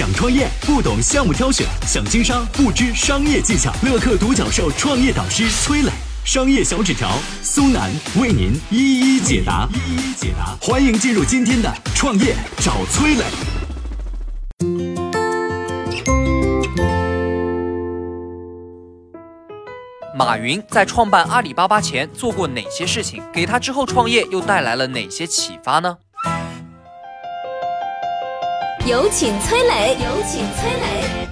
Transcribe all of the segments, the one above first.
想创业不懂项目挑选，想经商不知商业技巧。乐客独角兽创业导师崔磊，商业小纸条苏南为您一一解答。一一解答，欢迎进入今天的创业找崔磊。马云在创办阿里巴巴前做过哪些事情？给他之后创业又带来了哪些启发呢？有请崔磊。有请崔磊。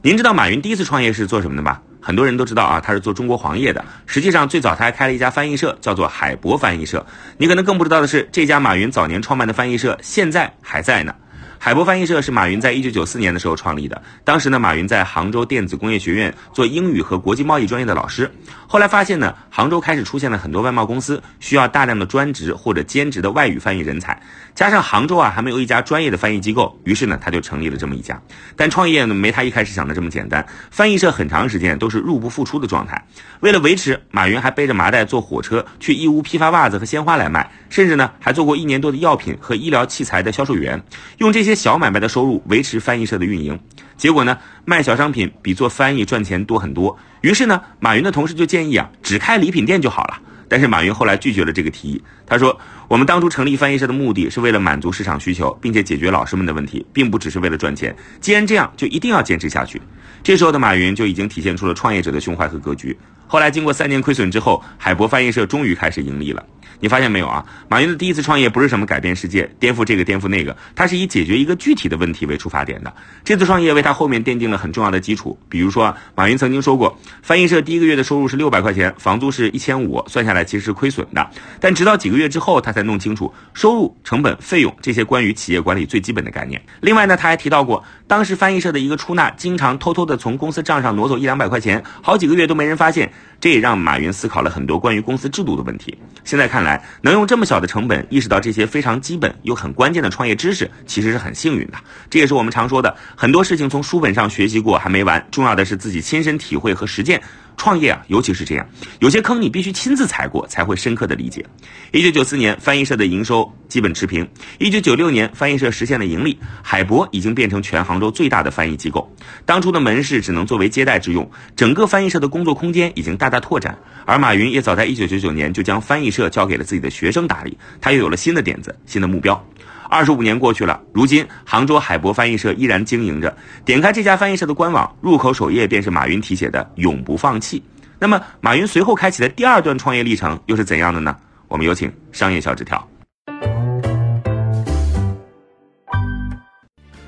您知道马云第一次创业是做什么的吧？很多人都知道啊，他是做中国黄页的。实际上，最早他还开了一家翻译社，叫做海博翻译社。你可能更不知道的是，这家马云早年创办的翻译社现在还在呢。海博翻译社是马云在一九九四年的时候创立的。当时呢，马云在杭州电子工业学院做英语和国际贸易专业的老师。后来发现呢，杭州开始出现了很多外贸公司，需要大量的专职或者兼职的外语翻译人才。加上杭州啊还没有一家专业的翻译机构，于是呢他就成立了这么一家。但创业呢没他一开始想的这么简单。翻译社很长时间都是入不敷出的状态。为了维持，马云还背着麻袋坐火车去义乌批发袜子和鲜花来卖，甚至呢还做过一年多的药品和医疗器材的销售员，用这些。小买卖的收入维持翻译社的运营，结果呢，卖小商品比做翻译赚钱多很多。于是呢，马云的同事就建议啊，只开礼品店就好了。但是马云后来拒绝了这个提议。他说：“我们当初成立翻译社的目的是为了满足市场需求，并且解决老师们的问题，并不只是为了赚钱。既然这样，就一定要坚持下去。”这时候的马云就已经体现出了创业者的胸怀和格局。后来经过三年亏损之后，海博翻译社终于开始盈利了。你发现没有啊？马云的第一次创业不是什么改变世界、颠覆这个颠覆那个，他是以解决一个具体的问题为出发点的。这次创业为他后面奠定了很重要的基础。比如说，马云曾经说过，翻译社第一个月的收入是六百块钱，房租是一千五，算下来其实是亏损的。但直到几个月之后，他才弄清楚收入、成本、费用这些关于企业管理最基本的概念。另外呢，他还提到过，当时翻译社的一个出纳经常偷偷的从公司账上挪走一两百块钱，好几个月都没人发现。这也让马云思考了很多关于公司制度的问题。现在看来，能用这么小的成本意识到这些非常基本又很关键的创业知识，其实是很幸运的。这也是我们常说的，很多事情从书本上学习过还没完，重要的是自己亲身体会和实践。创业啊，尤其是这样，有些坑你必须亲自踩过，才会深刻的理解。一九九四年，翻译社的营收基本持平。一九九六年，翻译社实现了盈利，海博已经变成全杭州最大的翻译机构。当初的门市只能作为接待之用，整个翻译社的工作空间已经大大拓展。而马云也早在一九九九年就将翻译社交给了自己的学生打理，他又有了新的点子、新的目标。二十五年过去了，如今杭州海博翻译社依然经营着。点开这家翻译社的官网，入口首页便是马云题写的“永不放弃”。那么，马云随后开启的第二段创业历程又是怎样的呢？我们有请商业小纸条。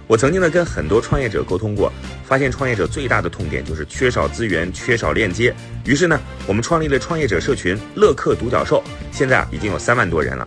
我曾经呢跟很多创业者沟通过，发现创业者最大的痛点就是缺少资源、缺少链接。于是呢，我们创立了创业者社群“乐客独角兽”，现在啊已经有三万多人了。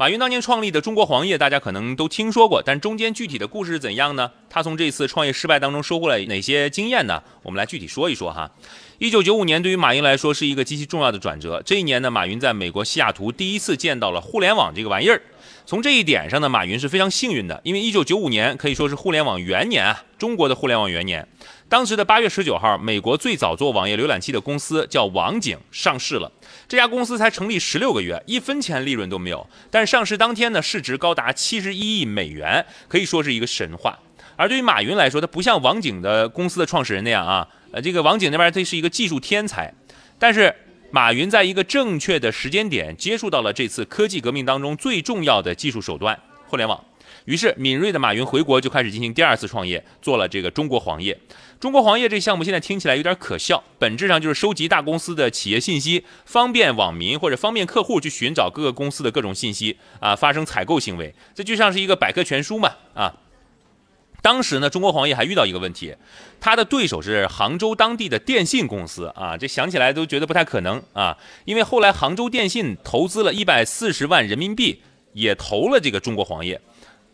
马云当年创立的中国黄页，大家可能都听说过，但中间具体的故事是怎样呢？他从这次创业失败当中收获了哪些经验呢？我们来具体说一说哈。一九九五年对于马云来说是一个极其重要的转折。这一年呢，马云在美国西雅图第一次见到了互联网这个玩意儿。从这一点上呢，马云是非常幸运的，因为一九九五年可以说是互联网元年啊，中国的互联网元年。当时的八月十九号，美国最早做网页浏览器的公司叫网景上市了。这家公司才成立十六个月，一分钱利润都没有。但上市当天呢，市值高达七十一亿美元，可以说是一个神话。而对于马云来说，他不像网景的公司的创始人那样啊。呃，这个网景那边他是一个技术天才，但是马云在一个正确的时间点接触到了这次科技革命当中最重要的技术手段——互联网。于是敏锐的马云回国就开始进行第二次创业，做了这个中国黄页。中国黄页这项目现在听起来有点可笑，本质上就是收集大公司的企业信息，方便网民或者方便客户去寻找各个公司的各种信息啊，发生采购行为。这就像是一个百科全书嘛啊。当时呢，中国黄页还遇到一个问题，他的对手是杭州当地的电信公司啊，这想起来都觉得不太可能啊，因为后来杭州电信投资了一百四十万人民币，也投了这个中国黄页，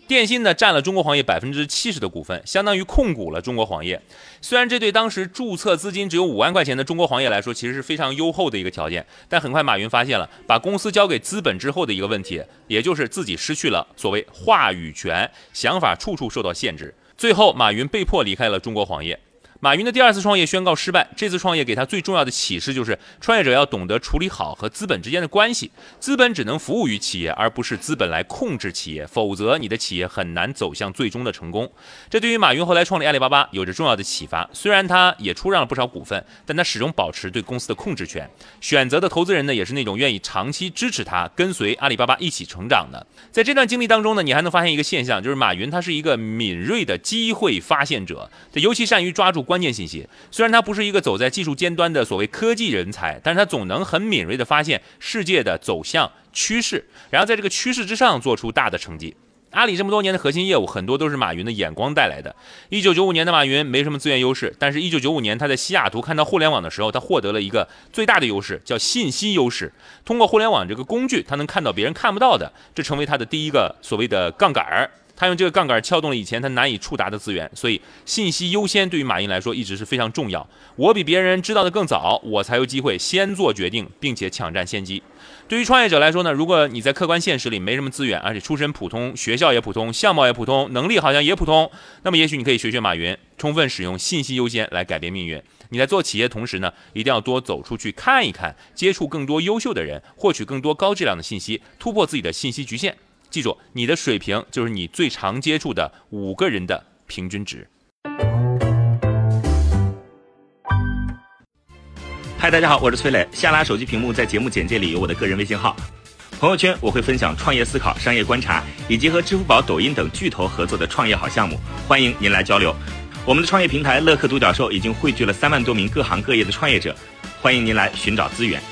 电信呢占了中国黄页百分之七十的股份，相当于控股了中国黄页。虽然这对当时注册资金只有五万块钱的中国黄页来说，其实是非常优厚的一个条件，但很快马云发现了把公司交给资本之后的一个问题，也就是自己失去了所谓话语权，想法处处受到限制。最后，马云被迫离开了中国黄页。马云的第二次创业宣告失败。这次创业给他最重要的启示就是，创业者要懂得处理好和资本之间的关系。资本只能服务于企业，而不是资本来控制企业，否则你的企业很难走向最终的成功。这对于马云后来创立阿里巴巴有着重要的启发。虽然他也出让了不少股份，但他始终保持对公司的控制权。选择的投资人呢，也是那种愿意长期支持他、跟随阿里巴巴一起成长的。在这段经历当中呢，你还能发现一个现象，就是马云他是一个敏锐的机会发现者，他尤其善于抓住。关键信息，虽然他不是一个走在技术尖端的所谓科技人才，但是他总能很敏锐地发现世界的走向趋势，然后在这个趋势之上做出大的成绩。阿里这么多年的核心业务，很多都是马云的眼光带来的。一九九五年的马云没什么资源优势，但是一九九五年他在西雅图看到互联网的时候，他获得了一个最大的优势，叫信息优势。通过互联网这个工具，他能看到别人看不到的，这成为他的第一个所谓的杠杆儿。他用这个杠杆撬动了以前他难以触达的资源，所以信息优先对于马云来说一直是非常重要。我比别人知道的更早，我才有机会先做决定，并且抢占先机。对于创业者来说呢，如果你在客观现实里没什么资源，而且出身普通，学校也普通，相貌也普通，能力好像也普通，那么也许你可以学学马云，充分使用信息优先来改变命运。你在做企业同时呢，一定要多走出去看一看，接触更多优秀的人，获取更多高质量的信息，突破自己的信息局限。记住，你的水平就是你最常接触的五个人的平均值。嗨，大家好，我是崔磊。下拉手机屏幕，在节目简介里有我的个人微信号。朋友圈我会分享创业思考、商业观察，以及和支付宝、抖音等巨头合作的创业好项目，欢迎您来交流。我们的创业平台乐客独角兽已经汇聚了三万多名各行各业的创业者，欢迎您来寻找资源。